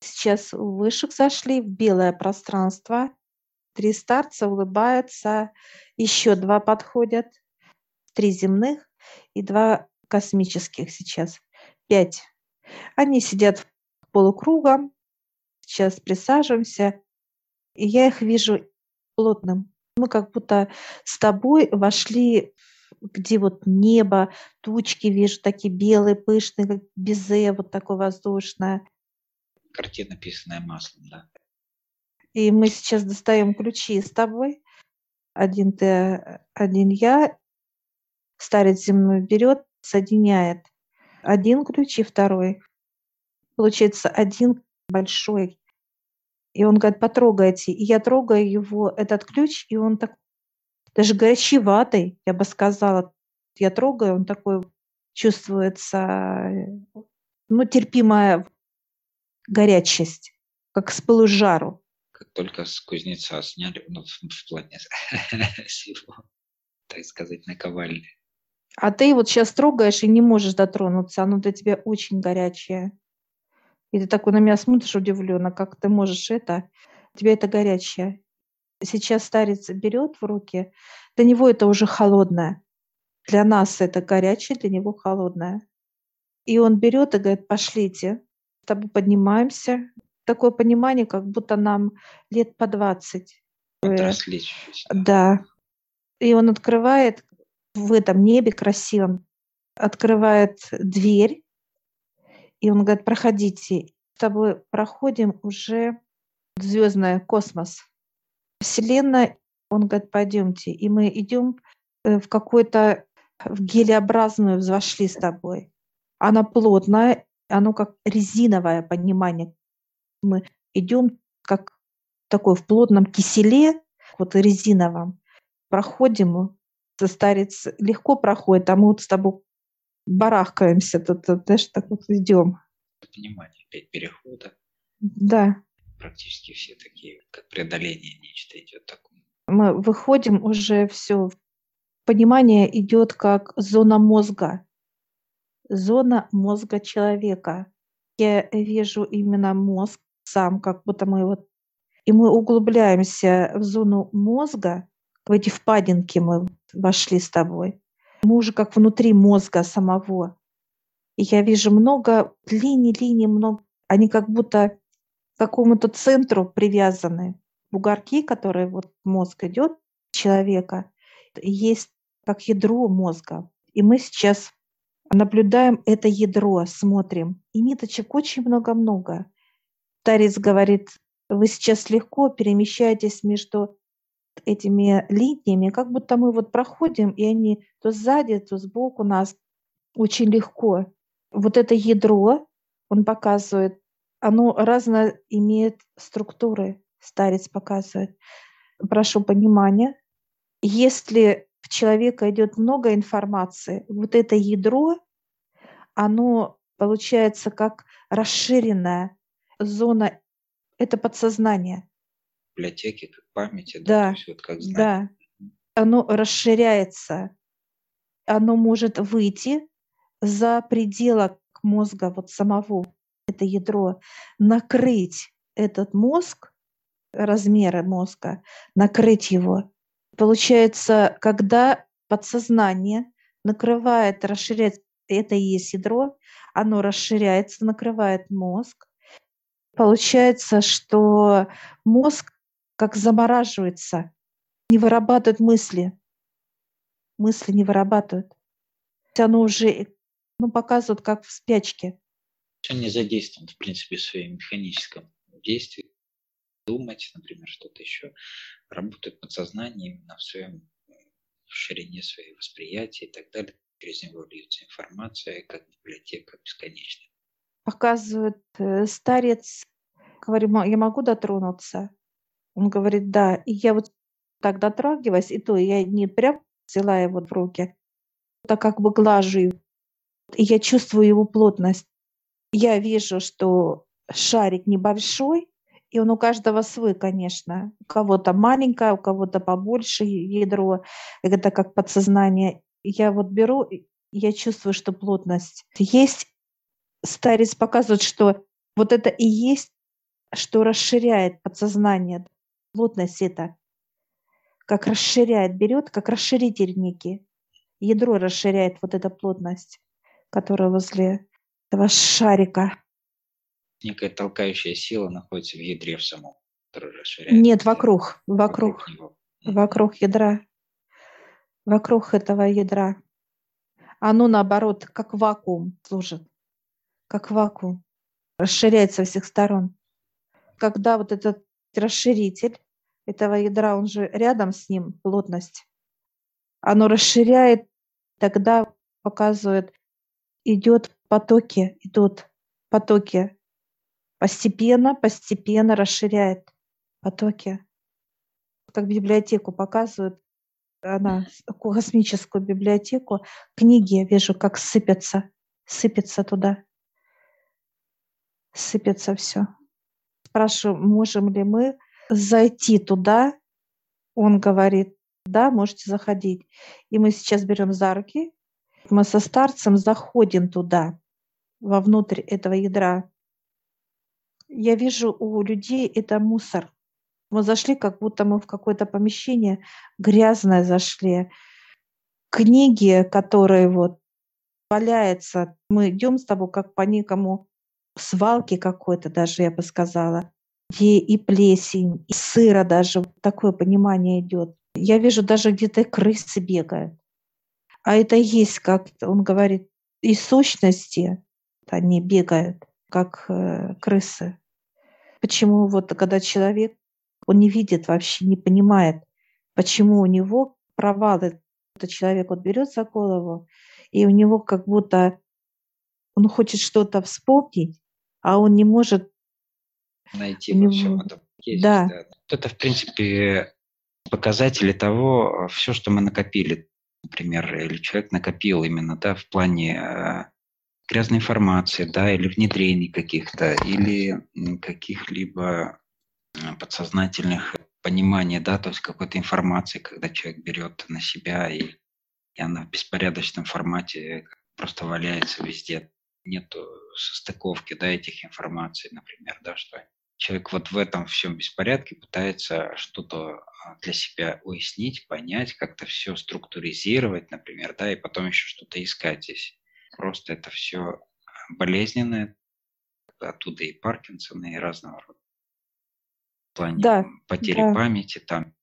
Сейчас вышек зашли, в белое пространство. Три старца улыбаются, еще два подходят, три земных и два космических сейчас. Пять. Они сидят полукругом. Сейчас присаживаемся. И я их вижу плотным. Мы как будто с тобой вошли, где вот небо, тучки вижу, такие белые, пышные, как безе, вот такое воздушное. Картина, написанная маслом, да. И мы сейчас достаем ключи с тобой. Один ты, один я. Старец земной берет, соединяет. Один ключ и второй. Получается один большой. И он говорит, потрогайте. И я трогаю его, этот ключ, и он так даже горячеватый, я бы сказала. Я трогаю, он такой чувствуется, ну, терпимая горячесть, как с пылу жару. Как только с кузнеца сняли, ну, в, в плане с его, так сказать, наковальни. А ты вот сейчас трогаешь и не можешь дотронуться, оно для тебя очень горячее. И ты такой на меня смотришь удивленно, как ты можешь это, тебе это горячее. Сейчас старец берет в руки, для него это уже холодное. Для нас это горячее, для него холодное. И он берет и говорит, пошлите, тобой поднимаемся. Такое понимание, как будто нам лет по 20. Отросли Да. И он открывает в этом небе красивом, открывает дверь, и он говорит, проходите. С тобой проходим уже звездный космос. Вселенная, он говорит, пойдемте. И мы идем э, в какой-то в гелеобразную вошли с тобой. Она плотная, оно как резиновое понимание. Мы идем как такой в плотном киселе, вот резиновом, проходим, старец легко проходит, а мы вот с тобой барахкаемся, тут, тут знаешь, так вот идем. Понимание, опять перехода. Да. Практически все такие, как преодоление нечто идет такое. Мы выходим уже все, понимание идет как зона мозга, зона мозга человека. Я вижу именно мозг сам, как будто мы вот и мы углубляемся в зону мозга, в эти впадинки мы вошли с тобой. Мы уже как внутри мозга самого. И я вижу много линий, линий, много. Они как будто к какому-то центру привязаны. Бугорки, которые вот мозг идет человека, есть как ядро мозга. И мы сейчас наблюдаем это ядро, смотрим. И ниточек очень много-много. Старец говорит, вы сейчас легко перемещаетесь между этими линиями, как будто мы вот проходим, и они то сзади, то сбоку нас очень легко. Вот это ядро, он показывает, оно разно имеет структуры, старец показывает. Прошу понимания. Если в человека идет много информации, вот это ядро, оно получается как расширенная зона, это подсознание. Библиотеки, как памяти, да, да, вот как знание. да. Оно расширяется, оно может выйти за пределы мозга вот самого, это ядро, накрыть этот мозг, размеры мозга, накрыть его. Получается, когда подсознание накрывает, расширяет, это и есть ядро, оно расширяется, накрывает мозг. Получается, что мозг как замораживается, не вырабатывает мысли. Мысли не вырабатывают. Оно уже ну, показывает, как в спячке. Он не задействован, в принципе, в своем механическом действии думать, например, что-то еще, работает подсознание именно в своем в ширине своего восприятия и так далее. Через него льется информация, как библиотека бесконечная. Показывает э, старец, говорю, я могу дотронуться? Он говорит, да. И я вот так дотрагиваюсь, и то я не прям взяла его в руки, так как бы глажу его. И я чувствую его плотность. Я вижу, что шарик небольшой, и он у каждого свой, конечно. У кого-то маленькое, у кого-то побольше ядро. Это как подсознание. Я вот беру, я чувствую, что плотность есть. Старец показывает, что вот это и есть что расширяет подсознание, плотность это, как расширяет, берет, как расширитель некий. Ядро расширяет вот эта плотность, которая возле этого шарика. Некая толкающая сила находится в ядре в самом, которая расширяет. Нет, вокруг, вокруг, вокруг, него. вокруг ядра, вокруг этого ядра. Оно, наоборот, как вакуум служит, как вакуум, расширяется со всех сторон. Когда вот этот расширитель этого ядра, он же рядом с ним, плотность, оно расширяет, тогда показывает, идет потоки, идут потоки. Постепенно, постепенно расширяет потоки. Как библиотеку показывают, она, космическую библиотеку, книги я вижу, как сыпятся, сыпятся туда. Сыпется все. Спрашиваю, можем ли мы зайти туда? Он говорит, да, можете заходить. И мы сейчас берем за руки, мы со старцем заходим туда, вовнутрь этого ядра. Я вижу у людей это мусор. Мы зашли, как будто мы в какое-то помещение грязное зашли. Книги, которые вот валяются, мы идем с тобой как по некому свалке какой-то даже, я бы сказала, где и плесень, и сыра даже, такое понимание идет. Я вижу даже где-то крысы бегают. А это есть, как он говорит, и сущности они бегают, как э, крысы. Почему вот когда человек, он не видит вообще, не понимает, почему у него провалы. Этот человек вот берет за голову, и у него как будто он хочет что-то вспомнить, а он не может найти во всем этом. Есть, да. да. Это, в принципе, показатели того, все, что мы накопили, например, или человек накопил именно, да, в плане э, грязной информации, да, или внедрений каких-то, или каких-либо э, подсознательных пониманий, да, то есть какой-то информации, когда человек берет на себя и, и она в беспорядочном формате просто валяется везде, нету состыковки, да, этих информаций, например, да, что человек вот в этом всем беспорядке пытается что-то а, для себя уяснить, понять, как-то все структуризировать, например, да, и потом еще что-то искать здесь. Просто это все болезненное, оттуда и Паркинсона, и разного рода. В плане да, потери да. памяти, там,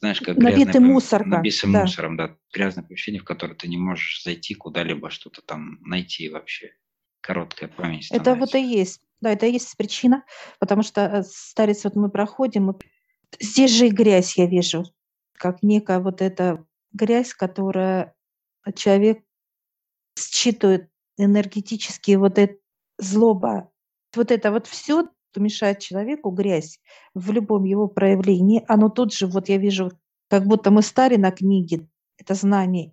знаешь, как набитый грязное, мусор, набитым да. мусором, да, грязное помещение, в которое ты не можешь зайти куда-либо, что-то там найти вообще. Короткая память становится. Это вот и есть да, это и есть причина, потому что э, старец вот мы проходим, здесь же и грязь я вижу, как некая вот эта грязь, которая человек считывает энергетически вот это злоба. Вот это вот все, что мешает человеку, грязь в любом его проявлении, оно тут же, вот я вижу, как будто мы стали на книге, это знание.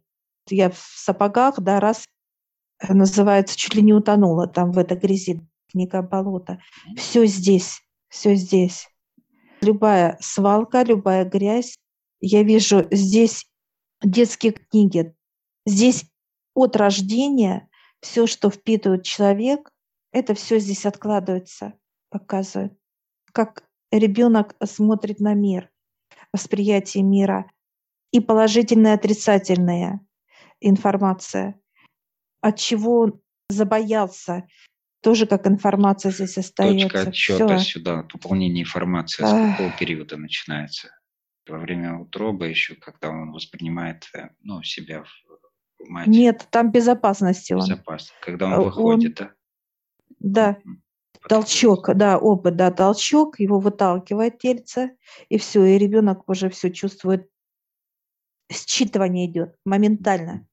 Я в сапогах, да, раз э, называется, чуть ли не утонула там в этой грязи книга болота. Все здесь, все здесь. Любая свалка, любая грязь. Я вижу здесь детские книги. Здесь от рождения все, что впитывает человек, это все здесь откладывается, показывает. Как ребенок смотрит на мир, восприятие мира. И положительная, отрицательная информация. От чего он забоялся, тоже как информация здесь остается. Точка отчета Всё. сюда, пополнение информации. С какого периода начинается? Во время утробы еще, когда он воспринимает э, ну, себя в мать. Нет, там безопасности он. Безопасно. Когда он, он выходит, да? Да. Толчок, да, опыт, да, толчок, его выталкивает тельце, и все, и ребенок уже все чувствует, считывание идет моментально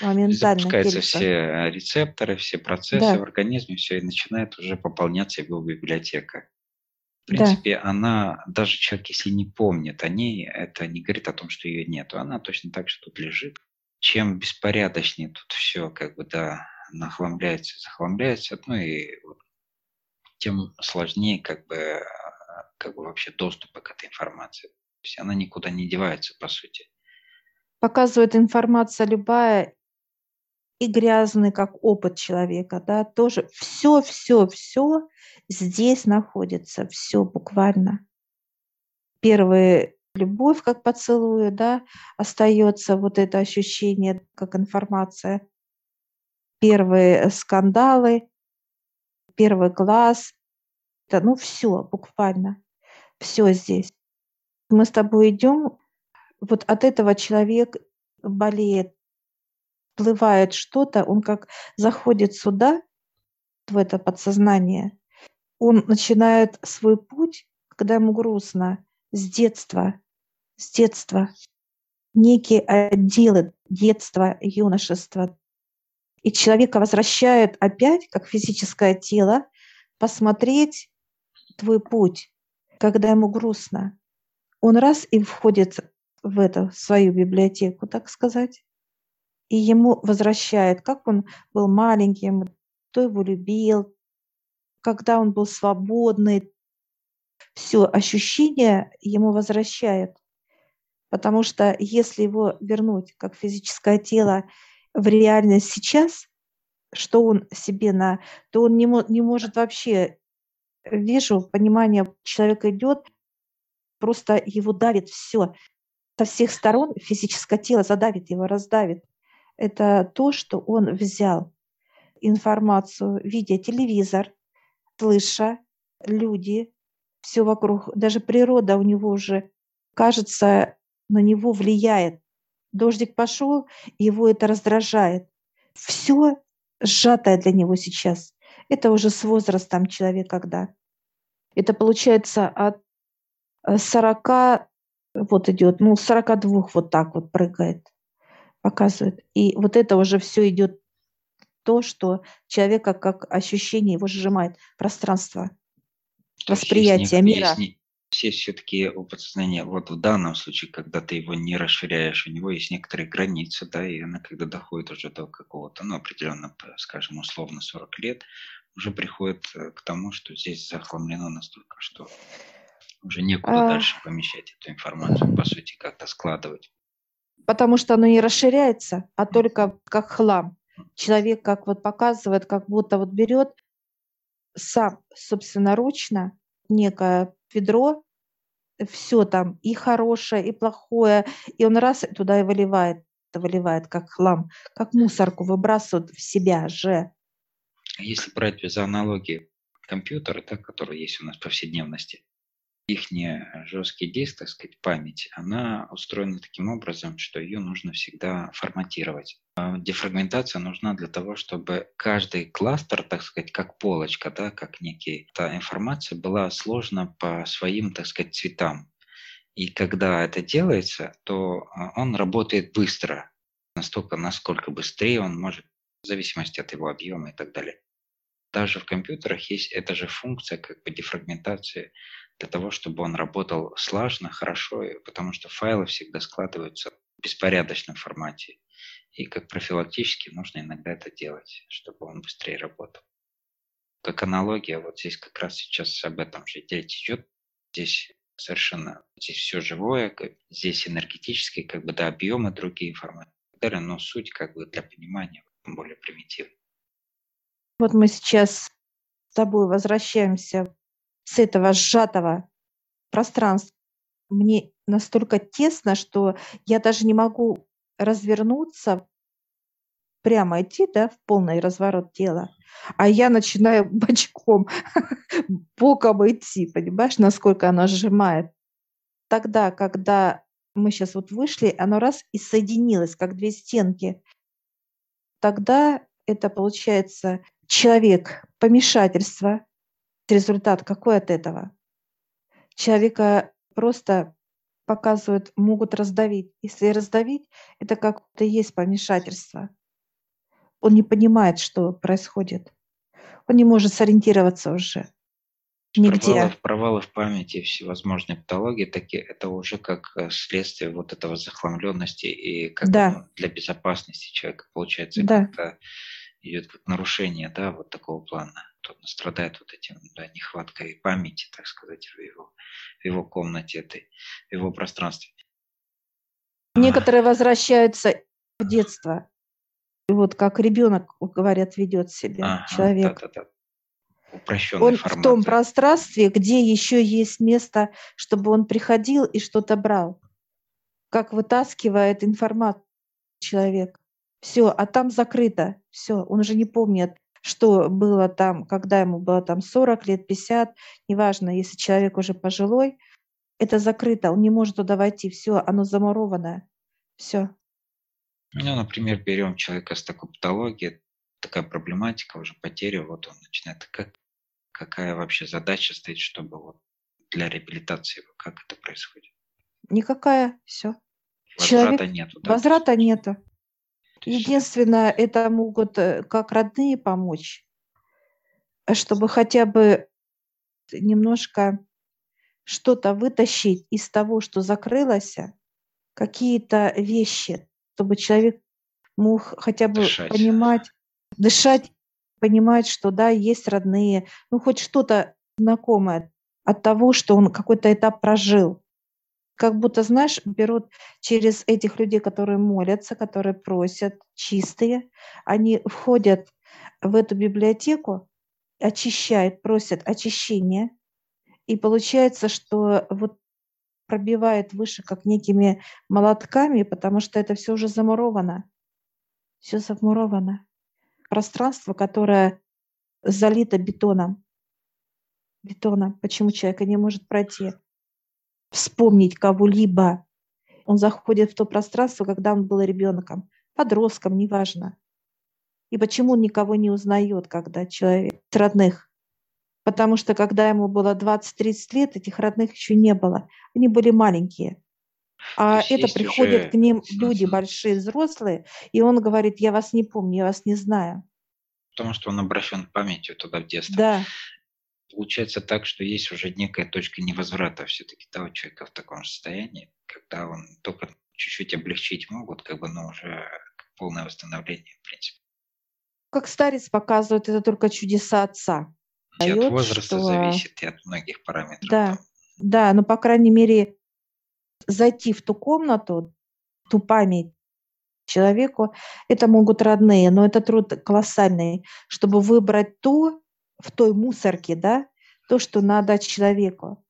моментально Запускаются делится. все рецепторы, все процессы да. в организме, все, и начинает уже пополняться его библиотека. В принципе, да. она, даже человек, если не помнит о ней, это не говорит о том, что ее нету. Она точно так же тут лежит. Чем беспорядочнее тут все, как бы, да, нахламляется, захламляется, ну и тем сложнее, как бы, как бы вообще доступа к этой информации. То есть она никуда не девается, по сути показывает информация любая, и грязный, как опыт человека, да, тоже все, все, все здесь находится, все буквально. Первая любовь, как поцелуй, да, остается вот это ощущение, как информация. Первые скандалы, первый глаз, это, ну, все буквально, все здесь. Мы с тобой идем, вот от этого человек болеет, всплывает что-то, он как заходит сюда, в это подсознание, он начинает свой путь, когда ему грустно, с детства, с детства, некие отделы детства, юношества. И человека возвращает опять, как физическое тело, посмотреть твой путь, когда ему грустно. Он раз и входит в эту свою библиотеку, так сказать, и ему возвращает, как он был маленьким, кто его любил, когда он был свободный. Все ощущения ему возвращает. Потому что если его вернуть как физическое тело в реальность сейчас, что он себе на, то он не, не может вообще, вижу, понимание, человек идет, просто его давит все. Со всех сторон физическое тело задавит его, раздавит. Это то, что он взял информацию, видя телевизор, слыша люди, все вокруг, даже природа у него уже, кажется, на него влияет. Дождик пошел, его это раздражает. Все сжатое для него сейчас. Это уже с возрастом человек когда. Это получается от 40, э, вот идет, ну, 42 вот так вот прыгает, показывает. И вот это уже все идет то, что человека как ощущение его сжимает пространство, восприятие мира. Есть, есть все-таки у подсознания, вот в данном случае, когда ты его не расширяешь, у него есть некоторые границы, да, и она когда доходит уже до какого-то, ну, определенно, скажем, условно 40 лет, уже приходит э, к тому, что здесь захламлено настолько, что уже некуда а... дальше помещать эту информацию, по сути, как-то складывать. Потому что оно не расширяется, а только как хлам. Человек как вот показывает, как будто вот берет сам собственноручно некое ведро, все там и хорошее, и плохое, и он раз туда и выливает, выливает как хлам, как мусорку выбрасывает в себя же. Если брать без аналогии компьютеры, да, которые есть у нас в повседневности, их жесткий диск, так сказать, память, она устроена таким образом, что ее нужно всегда форматировать. А дефрагментация нужна для того, чтобы каждый кластер, так сказать, как полочка, да, как некий, та информация была сложена по своим, так сказать, цветам. И когда это делается, то а, он работает быстро, настолько, насколько быстрее он может, в зависимости от его объема и так далее. Даже в компьютерах есть эта же функция как бы дефрагментации для того, чтобы он работал слажно, хорошо, потому что файлы всегда складываются в беспорядочном формате. И как профилактически нужно иногда это делать, чтобы он быстрее работал. Как аналогия, вот здесь как раз сейчас об этом же речь идет. Здесь совершенно, здесь все живое, здесь энергетические, как бы, да, объемы другие информации, но суть, как бы, для понимания более примитивная. Вот мы сейчас с тобой возвращаемся с этого сжатого пространства мне настолько тесно, что я даже не могу развернуться, прямо идти, да, в полный разворот тела, а я начинаю бочком, боком идти, понимаешь, насколько оно сжимает. Тогда, когда мы сейчас вот вышли, оно раз и соединилось, как две стенки. Тогда это получается человек, помешательство, результат какой от этого? Человека просто показывают, могут раздавить. Если раздавить, это как-то есть помешательство. Он не понимает, что происходит. Он не может сориентироваться уже. Нигде. Провалы, провалы в памяти, всевозможные патологии, такие, это уже как э, следствие вот этого захламленности и как да. ну, для безопасности человека получается да. как идет как нарушение, да, вот такого плана кто страдает вот этим да, нехваткой памяти, так сказать, в его, в его комнате этой, в его пространстве. Некоторые возвращаются в детство. вот как ребенок, говорят, ведет себя Ага, человек. да-да-да. Упрощенная Он в том пространстве, где еще есть место, чтобы он приходил и что-то брал. Как вытаскивает информацию человек. Все, а там закрыто. Все, он уже не помнит, что было там, когда ему было там 40 лет, 50, неважно, если человек уже пожилой, это закрыто, он не может туда войти, все, оно замурованное. Все. Ну, например, берем человека с такой патологией, такая проблематика, уже потеря, вот он начинает, как, какая вообще задача стоит, чтобы вот для реабилитации, как это происходит? Никакая, все. Возврата Человек, нету, да? возврата нету. Единственное, это могут э, как родные помочь, чтобы хотя бы немножко что-то вытащить из того, что закрылось, какие-то вещи, чтобы человек мог хотя бы Дышать. понимать, дышать, понимать, что да, есть родные, ну хоть что-то знакомое от того, что он какой-то этап прожил. Как будто, знаешь, берут через этих людей, которые молятся, которые просят, чистые, они входят в эту библиотеку, очищают, просят очищения, и получается, что вот пробивает выше как некими молотками, потому что это все уже замуровано. Все замуровано. Пространство, которое залито бетоном. Бетоном. Почему человек не может пройти? Вспомнить кого-либо. Он заходит в то пространство, когда он был ребенком, подростком, неважно. И почему он никого не узнает, когда человек родных? Потому что когда ему было 20-30 лет, этих родных еще не было. Они были маленькие. А есть это есть приходят уже- к ним люди большие, взрослые, и он говорит, я вас не помню, я вас не знаю. Потому что он обращен памятью туда в детство. Да, Получается так, что есть уже некая точка невозврата все-таки того человека в таком состоянии, когда он только чуть-чуть облегчить могут, как бы, но уже полное восстановление, в принципе. как старец показывает, это только чудеса отца. И от Дает, возраста что- зависит, и от многих параметров. Да. Да, но, по крайней мере, зайти в ту комнату, ту память человеку, это могут родные, но это труд колоссальный, чтобы выбрать то в той мусорке, да, то, что надо человеку.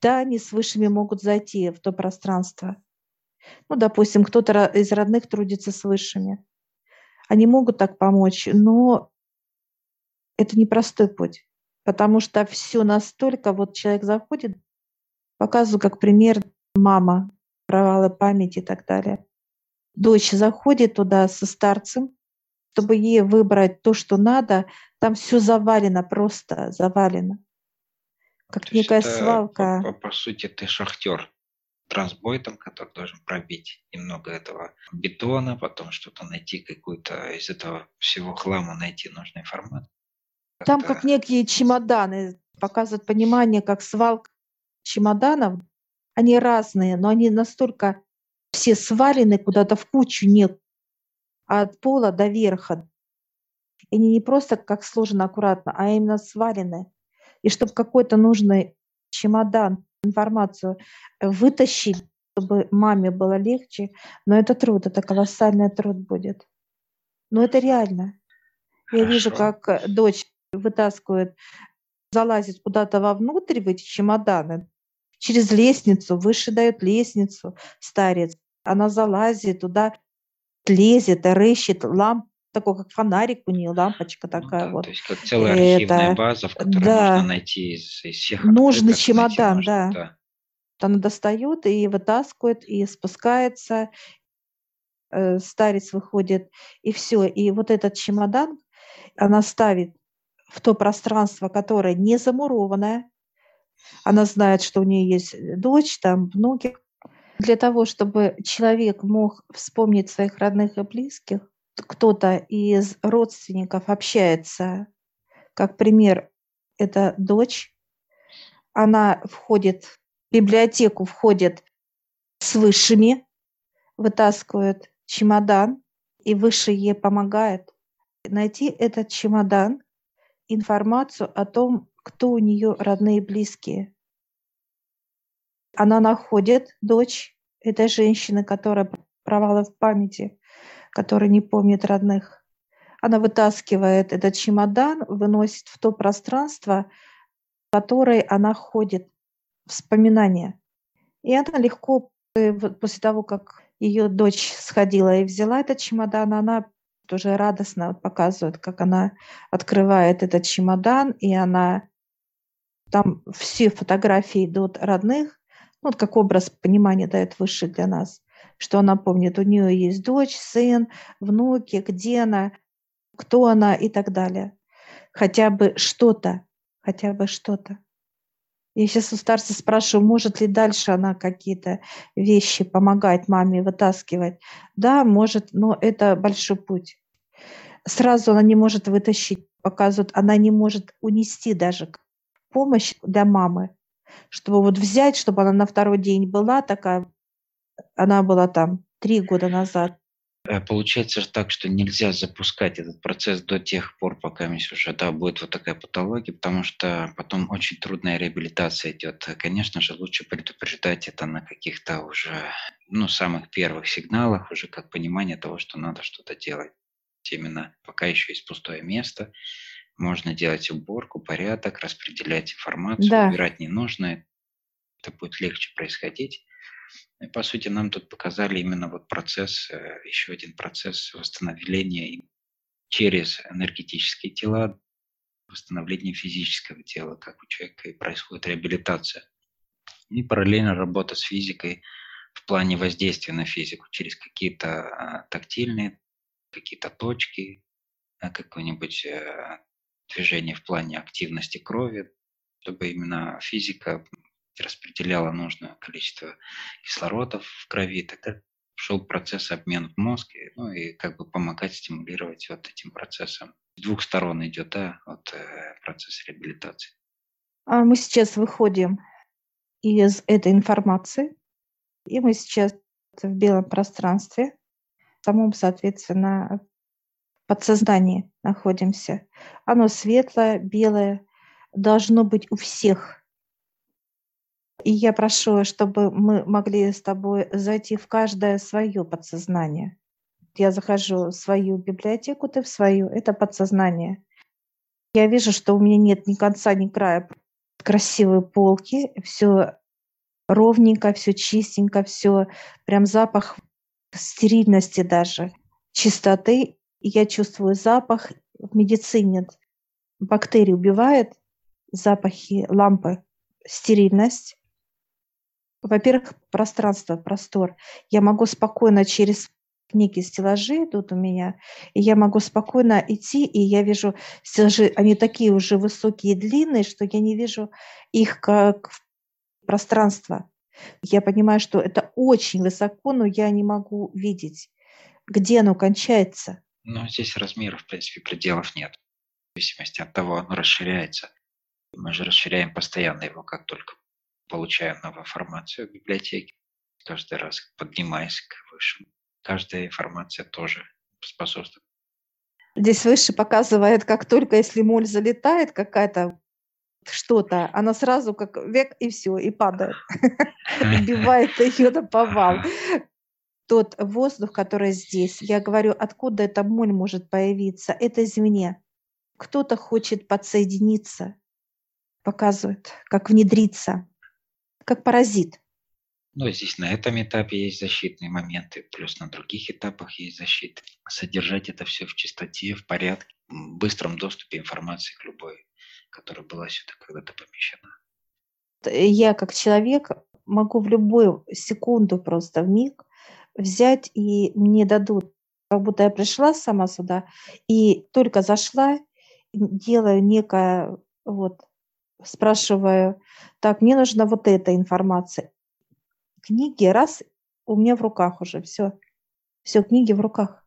Да, они с высшими могут зайти в то пространство. Ну, допустим, кто-то из родных трудится с высшими. Они могут так помочь, но это непростой путь, потому что все настолько, вот человек заходит, показываю как пример мама, провалы памяти и так далее. Дочь заходит туда со старцем, чтобы ей выбрать то, что надо, там все завалено, просто завалено. Как То некая это, свалка. По, по- по сути, ты шахтер трансбойтом, который должен пробить немного этого бетона, потом что-то найти, какую-то из этого всего хлама найти нужный формат. Там Как-то- как некие чемоданы, показывают понимание, как свалка чемоданов. Они разные, но они настолько все свалены куда-то в кучу нет, от пола до верха. И они не просто как сложено аккуратно, а именно свалены. И чтобы какой-то нужный чемодан, информацию э, вытащить, чтобы маме было легче, но это труд, это колоссальный труд будет. Но это реально. Я вижу, Хорошо. как э, дочь вытаскивает, залазит куда-то вовнутрь в эти чемоданы, через лестницу, выше дает лестницу старец. Она залазит туда, лезет, рыщет, ламп, такой как фонарик у нее, лампочка Ну такая да, вот. То есть как целая архивная Это- база, в которой да. нужно найти из, из всех Нужный открыток, найти чемодан, нужно, да. Она достает и вытаскивает, и спускается, э, старец выходит, и все. И вот этот чемодан она ставит в то пространство, которое не замурованное. Она знает, что у нее есть дочь, там внуки. Для того, чтобы человек мог вспомнить своих родных и близких, кто-то из родственников общается, как пример, это дочь, она входит в библиотеку, входит с высшими, вытаскивает чемодан, и высший ей помогает найти этот чемодан, информацию о том, кто у нее родные и близкие. Она находит дочь этой женщины, которая провалы в памяти, который не помнит родных. Она вытаскивает этот чемодан, выносит в то пространство, в которое она ходит, вспоминания. И она легко, э, после того, как ее дочь сходила и взяла этот чемодан, она тоже радостно показывает, как она открывает этот чемодан, и она там все фотографии идут родных, ну, вот как образ понимания дает выше для нас, что она помнит, у нее есть дочь, сын, внуки, где она, кто она и так далее. Хотя бы что-то, хотя бы что-то. Я сейчас у старца спрашиваю, может ли дальше она какие-то вещи помогать маме вытаскивать. Да, может, но это большой путь. Сразу она не может вытащить, показывают, она не может унести даже помощь для мамы, чтобы вот взять, чтобы она на второй день была такая, она была там три года назад, Э, получается же так, что нельзя запускать этот процесс до тех пор, пока уже да, будет вот такая патология, потому что потом очень трудная реабилитация идет. Конечно же, лучше предупреждать это на каких-то уже, ну, самых первых сигналах, уже как понимание того, что надо что-то делать. Именно пока еще есть пустое место, можно делать уборку, порядок, распределять информацию, Да. убирать ненужное. Это будет легче происходить. И, по сути, нам тут показали именно вот процесс, э, еще один процесс восстановления через энергетические тела, восстановление физического тела, как у человека и происходит реабилитация. И параллельно работа с физикой в плане воздействия на физику через какие-то а, тактильные, какие-то точки, а, какое-нибудь э, движение в плане активности крови, чтобы именно физика распределяла нужное количество кислорода в крови, тогда шел процесс обмена в мозге, ну и как бы помогать стимулировать вот этим процессом. С двух сторон идет, да, вот э, процесс реабилитации. А мы сейчас выходим из этой информации, и мы сейчас в белом пространстве, в самом, соответственно, подсознании находимся. Оно светлое, белое, должно быть у всех – и я прошу, чтобы мы могли с тобой зайти в каждое свое подсознание. Я захожу в свою библиотеку, ты в свою. Это подсознание. Я вижу, что у меня нет ни конца, ни края красивые полки, все ровненько, все чистенько, все прям запах стерильности даже, чистоты. Я чувствую запах в медицине. Бактерии убивает запахи лампы, стерильность. Во-первых, пространство, простор. Я могу спокойно через книги, стеллажи идут у меня, и я могу спокойно идти, и я вижу стеллажи, они такие уже высокие и длинные, что я не вижу их как пространство. Я понимаю, что это очень высоко, но я не могу видеть, где оно кончается. Но здесь размеров, в принципе, пределов нет. В зависимости от того, оно расширяется. Мы же расширяем постоянно его, как только получаем новую информацию в библиотеке, каждый раз поднимаясь к высшему. Каждая информация тоже способствует. Здесь выше показывает, как только если моль залетает какая-то что-то, она сразу как век и все, и падает. Убивает ее на повал. Тот воздух, который здесь, я говорю, откуда эта моль может появиться? Это извне. Кто-то хочет подсоединиться, показывает, как внедриться как паразит. Ну, здесь на этом этапе есть защитные моменты, плюс на других этапах есть защита. Содержать это все в чистоте, в порядке, в быстром доступе информации к любой, которая была сюда когда-то помещена. Я как человек могу в любую секунду просто в миг взять и мне дадут, как будто я пришла сама сюда и только зашла, делаю некое вот спрашиваю, так, мне нужна вот эта информация. Книги, раз, у меня в руках уже, все. Все, книги в руках.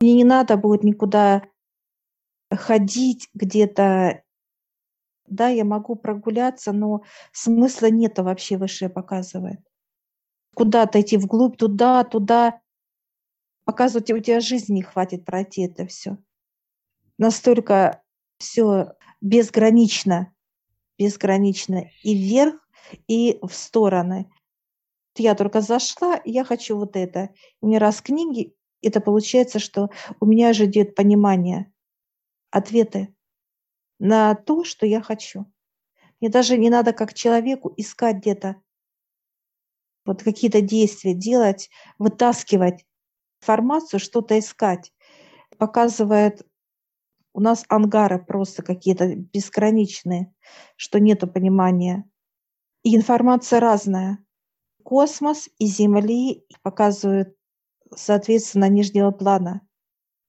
Мне не надо будет никуда ходить где-то. Да, я могу прогуляться, но смысла нету вообще, выше показывает. Куда-то идти вглубь, туда, туда. Показывать, у тебя жизни не хватит пройти это все. Настолько все безгранично безгранично и вверх, и в стороны. Я только зашла, я хочу вот это. У меня раз книги, Это получается, что у меня же идет понимание, ответы на то, что я хочу. Мне даже не надо как человеку искать где-то вот какие-то действия делать, вытаскивать информацию, что-то искать. Показывает у нас ангары просто какие-то безграничные, что нету понимания. И информация разная. Космос и Земли показывают, соответственно, нижнего плана.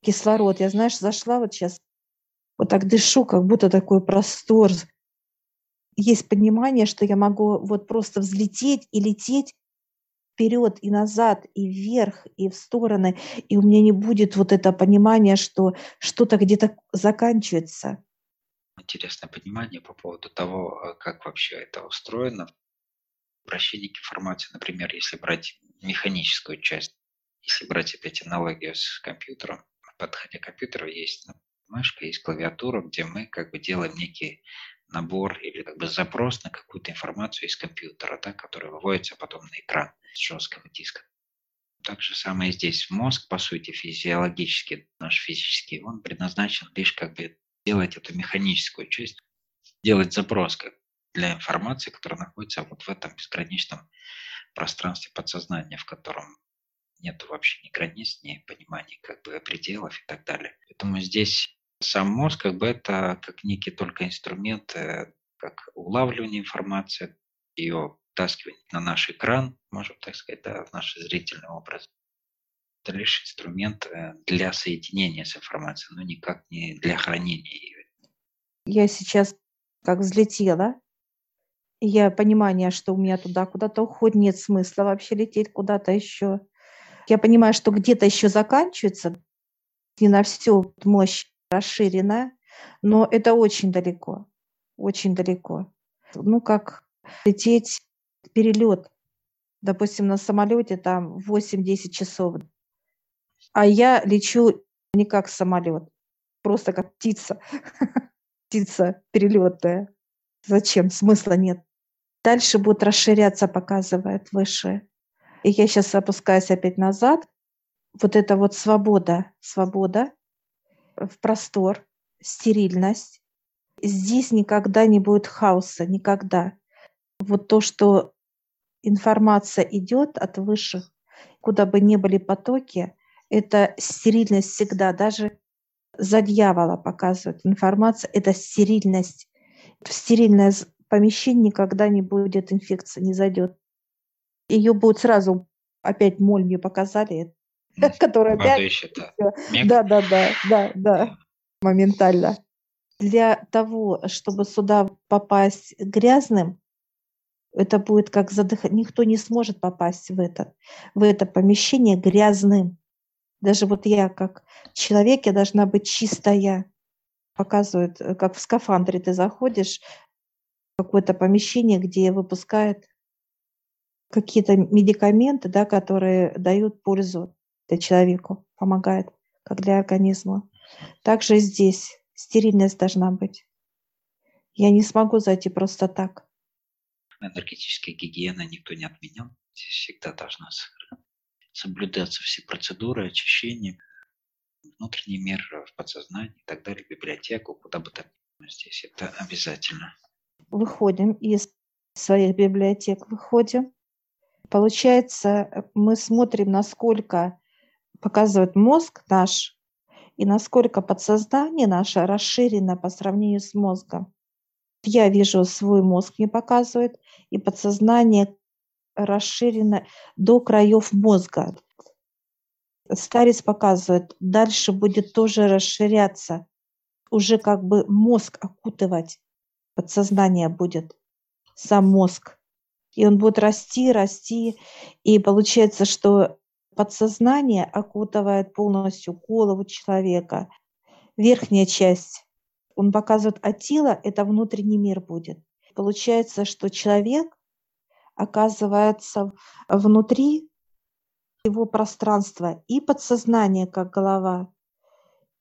Кислород. Я, знаешь, зашла вот сейчас, вот так дышу, как будто такой простор. Есть понимание, что я могу вот просто взлететь и лететь вперед и назад, и вверх, и в стороны, и у меня не будет вот это понимания, что что-то где-то заканчивается. Интересное понимание по поводу того, э, как вообще это устроено. Обращение к информации, например, если брать механическую часть, если брать опять аналогию с компьютером, в подходе к компьютеру есть мышка, есть клавиатура, где мы как бы делаем некий набор или как бы запрос на какую-то информацию из компьютера, да, который выводится потом на экран с жесткого диска. Так же самое здесь. Мозг, по сути, физиологически, наш физический, он предназначен лишь как бы делать эту механическую часть, делать запрос как для информации, которая находится вот в этом бесконечном пространстве подсознания, в котором нет вообще ни границ, ни понимания как бы пределов и так далее. Поэтому здесь сам мозг как бы это как некий только инструмент, э, как улавливание информации, ее втаскивание на наш экран, можем так сказать, да, в наш зрительный образ. Это лишь инструмент э, для соединения с информацией, но никак не для хранения ее. Я сейчас как взлетела, я понимание, что у меня туда куда-то уходит, нет смысла вообще лететь куда-то еще. Я понимаю, что где-то еще заканчивается, не на всю мощь расширена, но это очень далеко, очень далеко. Ну, как лететь перелет, допустим, на самолете там 8-10 часов, а я лечу не как самолет, просто как птица, птица перелетная. Зачем? Смысла нет. Дальше будет расширяться, показывает выше. И я сейчас опускаюсь опять назад. Вот это вот свобода, свобода в простор, стерильность. Здесь никогда не будет хаоса, никогда. Вот то, что информация идет от высших, куда бы ни были потоки, это стерильность всегда, даже за дьявола показывает информация, это стерильность. В стерильное помещение никогда не будет инфекции, не зайдет. Ее будет сразу опять моль показали, которая опять... Да, да, да, да, да, моментально. Для того, чтобы сюда попасть грязным, это будет как задыхать. Никто не сможет попасть в это, в это помещение грязным. Даже вот я как человек, я должна быть чистая. Показывают, э, как в скафандре ты заходишь в какое-то помещение, где выпускают какие-то медикаменты, да, которые дают пользу для человеку, помогают, как для организма. Также здесь стерильность должна быть. Я не смогу зайти просто так энергетическая гигиена никто не отменял. Здесь всегда должна соблюдаться все процедуры очищения, внутренний мир в подсознании и так далее, библиотеку, куда бы то здесь это обязательно. Выходим из своих библиотек, выходим. Получается, мы смотрим, насколько показывает мозг наш и насколько подсознание наше расширено по сравнению с мозгом. Я вижу свой мозг мне показывает, и подсознание расширено до краев мозга. Старец показывает, дальше будет тоже расширяться, уже как бы мозг окутывать, подсознание будет, сам мозг. И он будет расти, расти, и получается, что подсознание окутывает полностью голову человека, верхняя часть. Он показывает, а тело – это внутренний мир будет. Получается, что человек оказывается внутри его пространства и подсознание, как голова.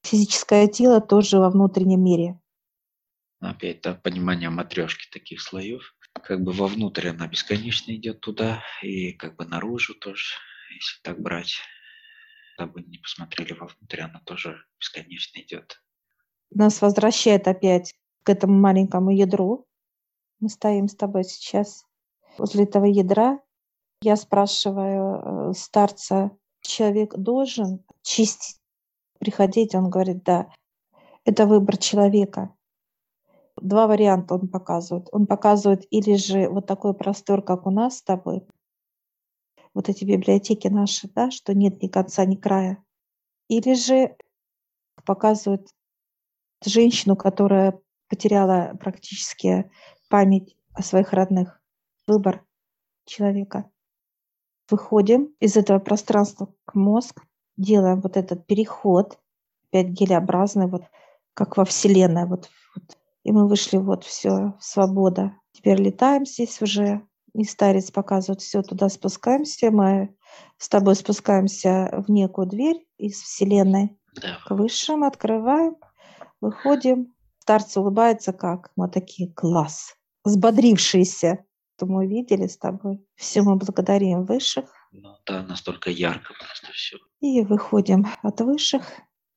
Физическое тело тоже во внутреннем мире. Опять, да, понимание матрешки таких слоев. Как бы вовнутрь она бесконечно идет туда, и как бы наружу тоже, если так брать. Дабы не посмотрели вовнутрь, она тоже бесконечно идет. Нас возвращает опять к этому маленькому ядру. Мы стоим с тобой сейчас возле этого ядра. Я спрашиваю э, старца, человек должен чистить, приходить? Он говорит, да. Это выбор человека. Два варианта он показывает. Он показывает или же вот такой простор, как у нас с тобой, вот эти библиотеки наши, да, что нет ни конца, ни края. Или же показывают женщину, которая потеряла практически память о своих родных. Выбор человека. Выходим из этого пространства к мозг, делаем вот этот переход, опять гелеобразный, вот как во Вселенной. Вот, вот. И мы вышли, вот все, свобода. Теперь летаем здесь уже, и старец показывает, все, туда спускаемся, мы с тобой спускаемся в некую дверь из Вселенной. Да. К высшим открываем, выходим. Старцы улыбается как? Мы такие, класс, взбодрившиеся. То мы увидели с тобой. Все мы благодарим высших. Ну да, настолько ярко просто все. И выходим от высших